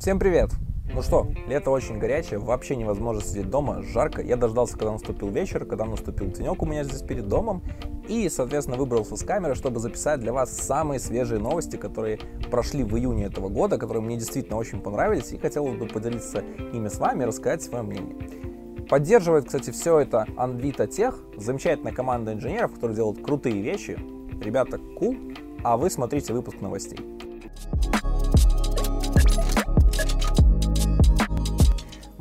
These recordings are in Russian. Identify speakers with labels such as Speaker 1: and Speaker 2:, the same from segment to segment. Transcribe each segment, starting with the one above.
Speaker 1: Всем привет! Ну что, лето очень горячее, вообще невозможно сидеть дома, жарко. Я дождался, когда наступил вечер, когда наступил тенек у меня здесь перед домом. И, соответственно, выбрался с камеры, чтобы записать для вас самые свежие новости, которые прошли в июне этого года, которые мне действительно очень понравились. И хотел бы поделиться ими с вами рассказать свое мнение. Поддерживает, кстати, все это Anvita Tech, замечательная команда инженеров, которые делают крутые вещи. Ребята, cool, а вы смотрите выпуск новостей.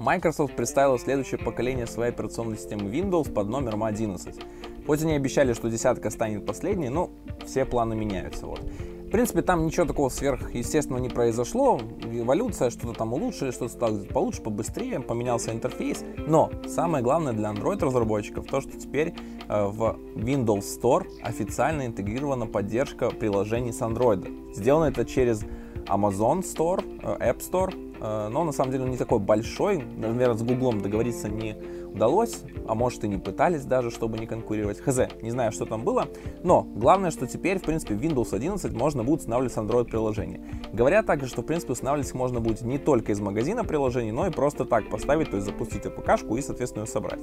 Speaker 1: Microsoft представила следующее поколение своей операционной системы Windows под номером 11. Хоть они обещали, что десятка станет последней, но все планы меняются. Вот. В принципе, там ничего такого сверхъестественного не произошло. Эволюция, что-то там улучшили, что-то стало получше, побыстрее, поменялся интерфейс. Но самое главное для Android-разработчиков то, что теперь э, в Windows Store официально интегрирована поддержка приложений с Android. Сделано это через Amazon Store, э, App Store, но на самом деле он не такой большой. Наверное, с Гуглом договориться не удалось, а может и не пытались даже, чтобы не конкурировать. Хз, не знаю, что там было. Но главное, что теперь, в принципе, в Windows 11 можно будет устанавливать Android-приложения. Говорят также, что, в принципе, устанавливать их можно будет не только из магазина приложений, но и просто так поставить, то есть запустить АПК-шку и, соответственно, ее собрать.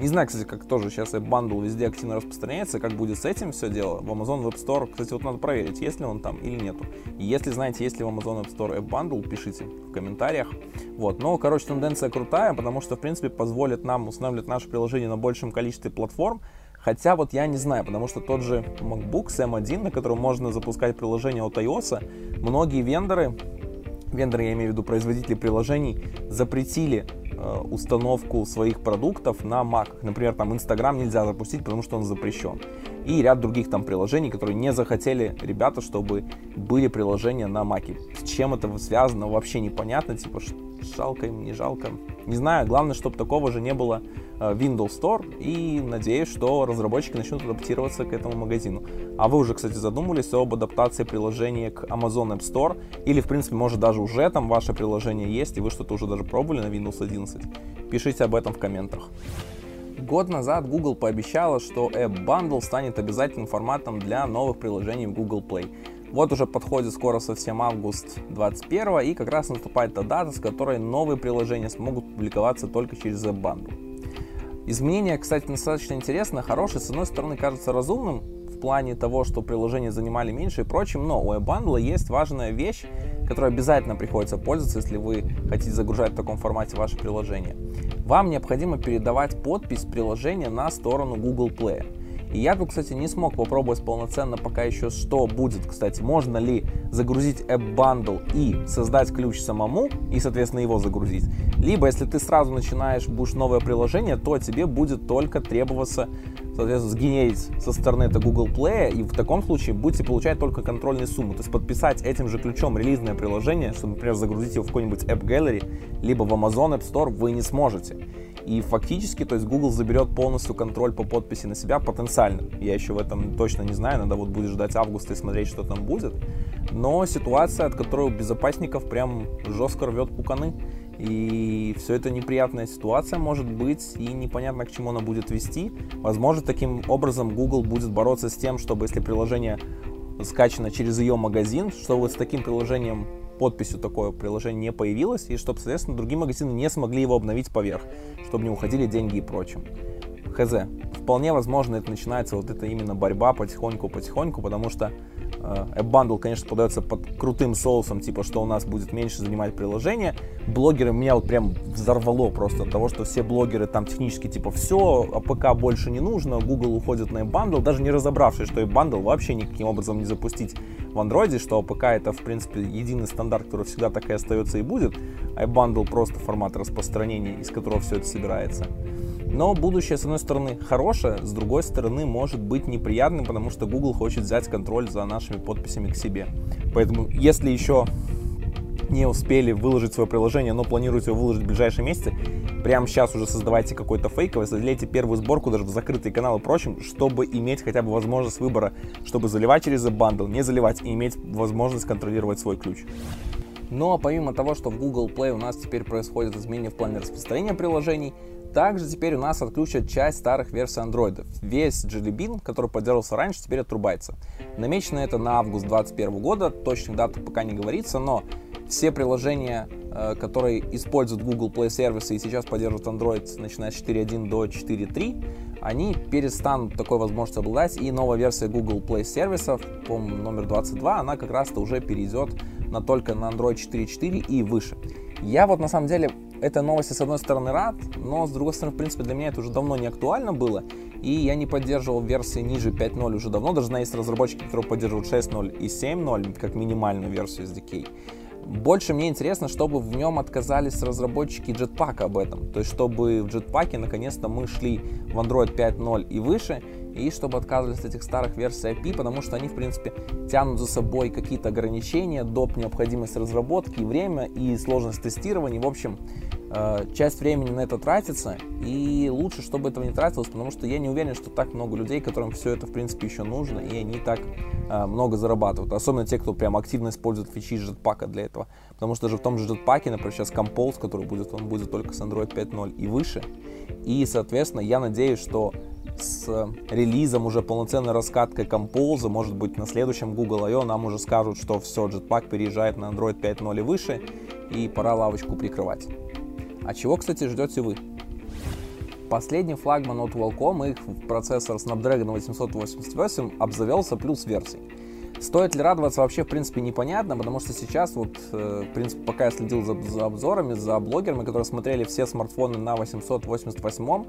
Speaker 1: Не знаю, кстати, как тоже сейчас App Bundle везде активно распространяется, как будет с этим все дело. В Amazon Web Store, кстати, вот надо проверить, есть ли он там или нету. И если знаете, есть ли в Amazon Web Store Bundle, пишите в комментариях. Вот, но, короче, тенденция крутая, потому что, в принципе, позволит нам устанавливать наше приложение на большем количестве платформ, Хотя вот я не знаю, потому что тот же MacBook с M1, на котором можно запускать приложение от iOS, многие вендоры, вендоры, я имею в виду производители приложений, запретили установку своих продуктов на Mac. Например, там Instagram нельзя запустить, потому что он запрещен. И ряд других там приложений, которые не захотели ребята, чтобы были приложения на Mac. С чем это связано, вообще непонятно. Типа, жалко им, не жалко. Не знаю, главное, чтобы такого же не было Э, Windows Store и надеюсь, что разработчики начнут адаптироваться к этому магазину. А вы уже, кстати, задумывались об адаптации приложения к Amazon App Store или, в принципе, может даже уже там ваше приложение есть и вы что-то уже даже пробовали на Windows 11? Пишите об этом в комментах. Год назад Google пообещала, что App Bundle станет обязательным форматом для новых приложений в Google Play. Вот уже подходит скоро совсем август 21 и как раз наступает та дата, с которой новые приложения смогут публиковаться только через App Bundle. Изменение, кстати, достаточно интересно, хорошее, с одной стороны кажется разумным, в плане того, что приложения занимали меньше и прочим, но у WebBundle есть важная вещь, которой обязательно приходится пользоваться, если вы хотите загружать в таком формате ваше приложение. Вам необходимо передавать подпись приложения на сторону Google Play. И я тут, кстати, не смог попробовать полноценно пока еще, что будет, кстати, можно ли загрузить App Bundle и создать ключ самому, и, соответственно, его загрузить. Либо, если ты сразу начинаешь, будешь новое приложение, то тебе будет только требоваться, соответственно, сгенерить со стороны это Google Play, и в таком случае будете получать только контрольную сумму. То есть подписать этим же ключом релизное приложение, чтобы, например, загрузить его в какой-нибудь App Gallery, либо в Amazon App Store вы не сможете. И фактически, то есть Google заберет полностью контроль по подписи на себя потенциально. Я еще в этом точно не знаю, надо вот будет ждать августа и смотреть, что там будет. Но ситуация, от которой у безопасников прям жестко рвет пуканы. И все это неприятная ситуация может быть, и непонятно, к чему она будет вести. Возможно, таким образом Google будет бороться с тем, чтобы если приложение скачано через ее магазин, что вот с таким приложением подписью такое приложение не появилось, и чтобы, соответственно, другие магазины не смогли его обновить поверх, чтобы не уходили деньги и прочим. Хз. Вполне возможно, это начинается вот эта именно борьба потихоньку-потихоньку, потому что App Bundle, конечно, подается под крутым соусом, типа, что у нас будет меньше занимать приложение. Блогеры меня вот прям взорвало просто от того, что все блогеры там технически, типа, все, APK больше не нужно, Google уходит на App Bundle, даже не разобравшись, что App Bundle вообще никаким образом не запустить в Android, что APK это, в принципе, единый стандарт, который всегда так и остается и будет, App Bundle просто формат распространения, из которого все это собирается. Но будущее, с одной стороны, хорошее, с другой стороны, может быть неприятным, потому что Google хочет взять контроль за нашими подписями к себе. Поэтому, если еще не успели выложить свое приложение, но планируете его выложить в ближайшие месяцы, прямо сейчас уже создавайте какой-то фейковый, создайте первую сборку даже в закрытые каналы и прочим, чтобы иметь хотя бы возможность выбора, чтобы заливать через бандл, не заливать и иметь возможность контролировать свой ключ. Но помимо того, что в Google Play у нас теперь происходят изменения в плане распространения приложений, также теперь у нас отключат часть старых версий Android. Весь Jelly Bean, который поддерживался раньше, теперь отрубается. Намечено это на август 2021 года, точных дат пока не говорится, но все приложения, э, которые используют Google Play сервисы и сейчас поддерживают Android, начиная с 4.1 до 4.3, они перестанут такой возможностью обладать, и новая версия Google Play сервисов, по номер 22, она как раз-то уже перейдет на только на Android 4.4 и выше. Я вот на самом деле этой новости с одной стороны рад, но с другой стороны, в принципе, для меня это уже давно не актуально было, и я не поддерживал версии ниже 5.0 уже давно, даже есть разработчики, которые поддерживают 6.0 и 7.0 как минимальную версию SDK. Больше мне интересно, чтобы в нем отказались разработчики Jetpack об этом. То есть, чтобы в Jetpack наконец-то мы шли в Android 5.0 и выше, и чтобы отказывались от этих старых версий API, потому что они, в принципе, тянут за собой какие-то ограничения, доп. необходимость разработки, время, и сложность тестирования. В общем, часть времени на это тратится, и лучше, чтобы этого не тратилось, потому что я не уверен, что так много людей, которым все это, в принципе, еще нужно, и они так э, много зарабатывают. Особенно те, кто прям активно использует фичи Jetpack для этого. Потому что даже в том же Jetpack, например, сейчас Compose, который будет, он будет только с Android 5.0 и выше. И, соответственно, я надеюсь, что с релизом уже полноценной раскаткой Compose, может быть на следующем Google I.O. нам уже скажут, что все, Jetpack переезжает на Android 5.0 и выше, и пора лавочку прикрывать. А чего, кстати, ждете вы? Последний флагман от Qualcomm, их процессор Snapdragon 888 обзавелся плюс версией. Стоит ли радоваться вообще, в принципе, непонятно, потому что сейчас вот, э, в принципе, пока я следил за, за обзорами, за блогерами, которые смотрели все смартфоны на 888,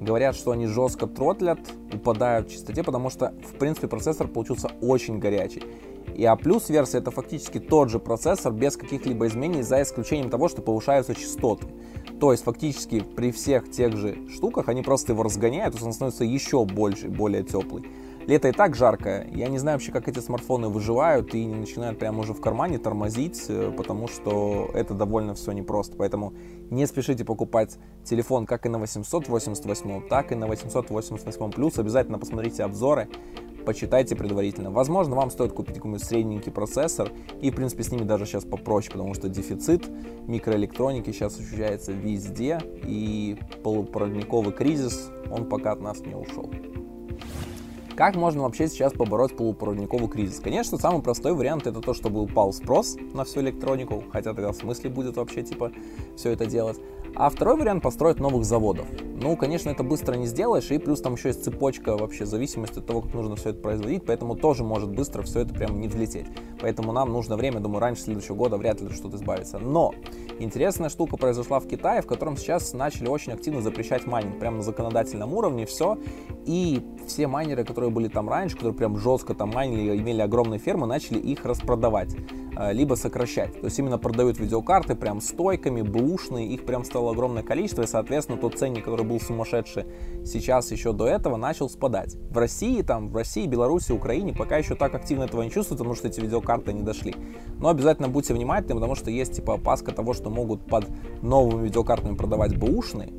Speaker 1: говорят, что они жестко тротлят, упадают в частоте, потому что, в принципе, процессор получился очень горячий. И А плюс версия это фактически тот же процессор без каких-либо изменений, за исключением того, что повышаются частоты. То есть фактически при всех тех же штуках они просто его разгоняют, то есть он становится еще больше, более теплый. Лето и так жаркое. Я не знаю вообще, как эти смартфоны выживают и не начинают прямо уже в кармане тормозить, э, потому что это довольно все непросто. Поэтому не спешите покупать телефон как и на 888, так и на 888 Plus. Обязательно посмотрите обзоры, почитайте предварительно. Возможно, вам стоит купить какой-нибудь средненький процессор, и, в принципе, с ними даже сейчас попроще, потому что дефицит микроэлектроники сейчас ощущается везде, и полупроводниковый кризис, он пока от нас не ушел. Как можно вообще сейчас побороть полупроводниковый кризис? Конечно, самый простой вариант это то, чтобы упал спрос на всю электронику, хотя тогда в смысле будет вообще типа все это делать. А второй вариант построить новых заводов. Ну, конечно, это быстро не сделаешь, и плюс там еще есть цепочка вообще зависимости от того, как нужно все это производить, поэтому тоже может быстро все это прям не взлететь. Поэтому нам нужно время, думаю, раньше следующего года вряд ли что-то избавится. Но интересная штука произошла в Китае, в котором сейчас начали очень активно запрещать майнинг, прямо на законодательном уровне все, и все майнеры, которые были там раньше, которые прям жестко там майнили, имели огромные фермы, начали их распродавать. Э, либо сокращать. То есть именно продают видеокарты прям стойками, бэушные, их прям стало огромное количество, и, соответственно, тот ценник, который был сумасшедший сейчас еще до этого, начал спадать. В России, там, в России, Беларуси, Украине пока еще так активно этого не чувствуют, потому что эти видеокарты не дошли. Но обязательно будьте внимательны, потому что есть типа опаска того, что могут под новыми видеокартами продавать бэушные,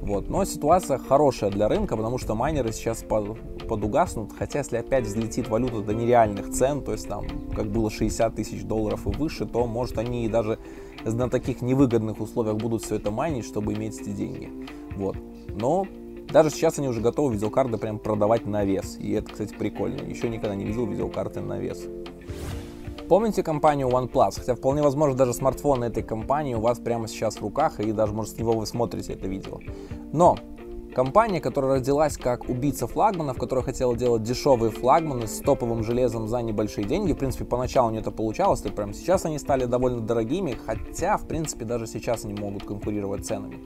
Speaker 1: вот. Но ситуация хорошая для рынка, потому что майнеры сейчас под, подугаснут, хотя если опять взлетит валюта до нереальных цен, то есть там как было 60 тысяч долларов и выше, то может они даже на таких невыгодных условиях будут все это майнить, чтобы иметь эти деньги. Вот. Но даже сейчас они уже готовы видеокарты прям продавать на вес. И это, кстати, прикольно. Еще никогда не видел видеокарты на вес. Помните компанию OnePlus? Хотя вполне возможно даже смартфон этой компании у вас прямо сейчас в руках, и даже, может, с него вы смотрите это видео. Но компания, которая родилась как убийца флагманов, которая хотела делать дешевые флагманы с топовым железом за небольшие деньги, в принципе, поначалу не это получалось, и прямо сейчас они стали довольно дорогими, хотя, в принципе, даже сейчас они могут конкурировать ценами.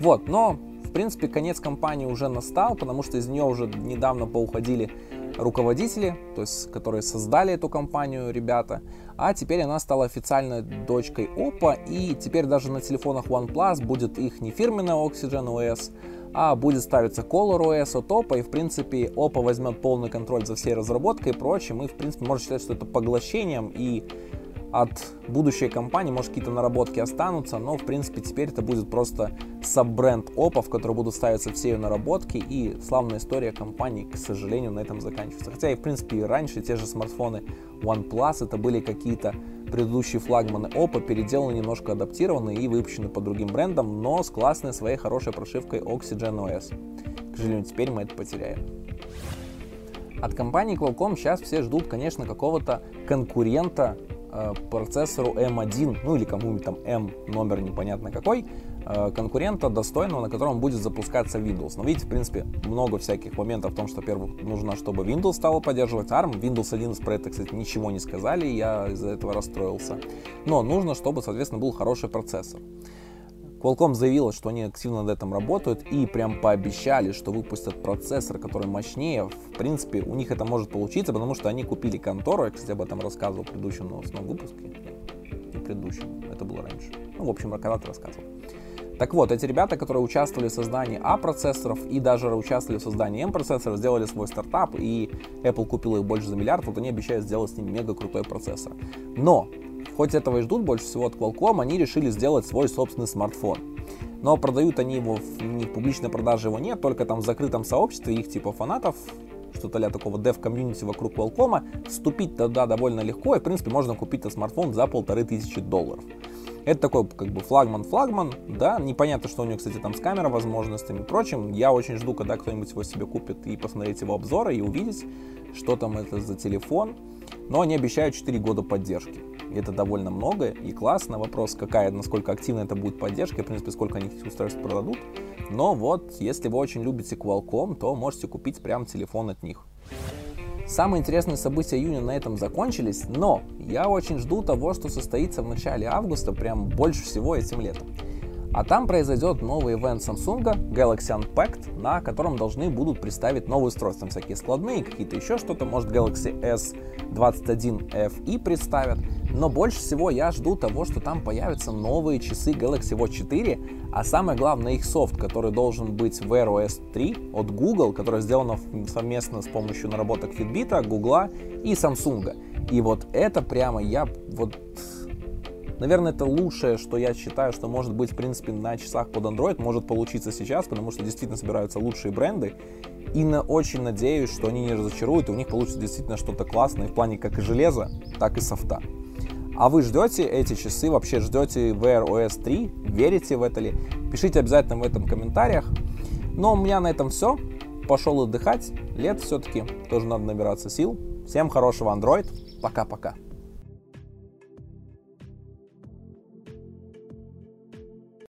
Speaker 1: Вот, но, в принципе, конец компании уже настал, потому что из нее уже недавно поуходили руководители, то есть которые создали эту компанию, ребята, а теперь она стала официальной дочкой Oppo, и теперь даже на телефонах OnePlus будет их не фирменная Oxygen OS, а будет ставиться Color OS от Oppo, и в принципе Oppo возьмет полный контроль за всей разработкой и прочим, и в принципе можно считать, что это поглощением, и от будущей компании, может, какие-то наработки останутся, но, в принципе, теперь это будет просто саббренд Oppo, в который будут ставиться все ее наработки, и славная история компании, к сожалению, на этом заканчивается. Хотя и, в принципе, и раньше те же смартфоны OnePlus, это были какие-то предыдущие флагманы Oppo переделаны, немножко адаптированы и выпущены по другим брендам, но с классной своей хорошей прошивкой Oxygen OS. К сожалению, теперь мы это потеряем. От компании Qualcomm сейчас все ждут, конечно, какого-то конкурента процессору M1, ну или кому-нибудь там M номер непонятно какой, Э, конкурента достойного, на котором будет запускаться Windows. Но видите, в принципе, много всяких моментов в том, что, во-первых, нужно, чтобы Windows стало поддерживать ARM. Windows 11 про это, кстати, ничего не сказали, я из-за этого расстроился. Но нужно, чтобы, соответственно, был хороший процессор. Qualcomm заявила, что они активно над этим работают и прям пообещали, что выпустят процессор, который мощнее. В принципе, у них это может получиться, потому что они купили контору. Я, кстати, об этом рассказывал в предыдущем новостном выпуске. Не в предыдущем, это было раньше. Ну, в общем, когда-то рассказывал. Так вот, эти ребята, которые участвовали в создании А-процессоров и даже участвовали в создании М-процессоров, сделали свой стартап, и Apple купил их больше за миллиард, вот они обещают сделать с ним мега крутой процессор. Но, хоть этого и ждут больше всего от Qualcomm, они решили сделать свой собственный смартфон. Но продают они его, в, не в публичной продаже его нет, только там в закрытом сообществе их типа фанатов, что-то для такого dev-комьюнити вокруг Qualcomm, вступить туда довольно легко, и, в принципе, можно купить этот смартфон за полторы тысячи долларов. Это такой как бы флагман-флагман, да, непонятно, что у него, кстати, там с камерой возможностями и прочим. Я очень жду, когда кто-нибудь его себе купит и посмотреть его обзоры и увидеть, что там это за телефон. Но они обещают 4 года поддержки. Это довольно много и классно. Вопрос, какая, насколько активна это будет поддержка, и, в принципе, сколько они этих устройств продадут. Но вот, если вы очень любите Qualcomm, то можете купить прям телефон от них. Самые интересные события июня на этом закончились, но я очень жду того, что состоится в начале августа, прям больше всего этим летом. А там произойдет новый ивент Samsung Galaxy Unpacked, на котором должны будут представить новые устройства, всякие складные, какие-то еще что-то, может Galaxy S21 FE представят. Но больше всего я жду того, что там появятся новые часы Galaxy Watch 4, а самое главное их софт, который должен быть Wear OS 3 от Google, которая сделана совместно с помощью наработок Fitbit, Google и Samsung. И вот это прямо я вот Наверное, это лучшее, что я считаю, что может быть, в принципе, на часах под Android может получиться сейчас, потому что действительно собираются лучшие бренды. И на, очень надеюсь, что они не разочаруют, и у них получится действительно что-то классное в плане как и железа, так и софта. А вы ждете эти часы, вообще ждете Wear OS 3, верите в это ли? Пишите обязательно в этом комментариях. Но у меня на этом все. Пошел отдыхать. Лет все-таки тоже надо набираться сил. Всем хорошего Android. Пока-пока.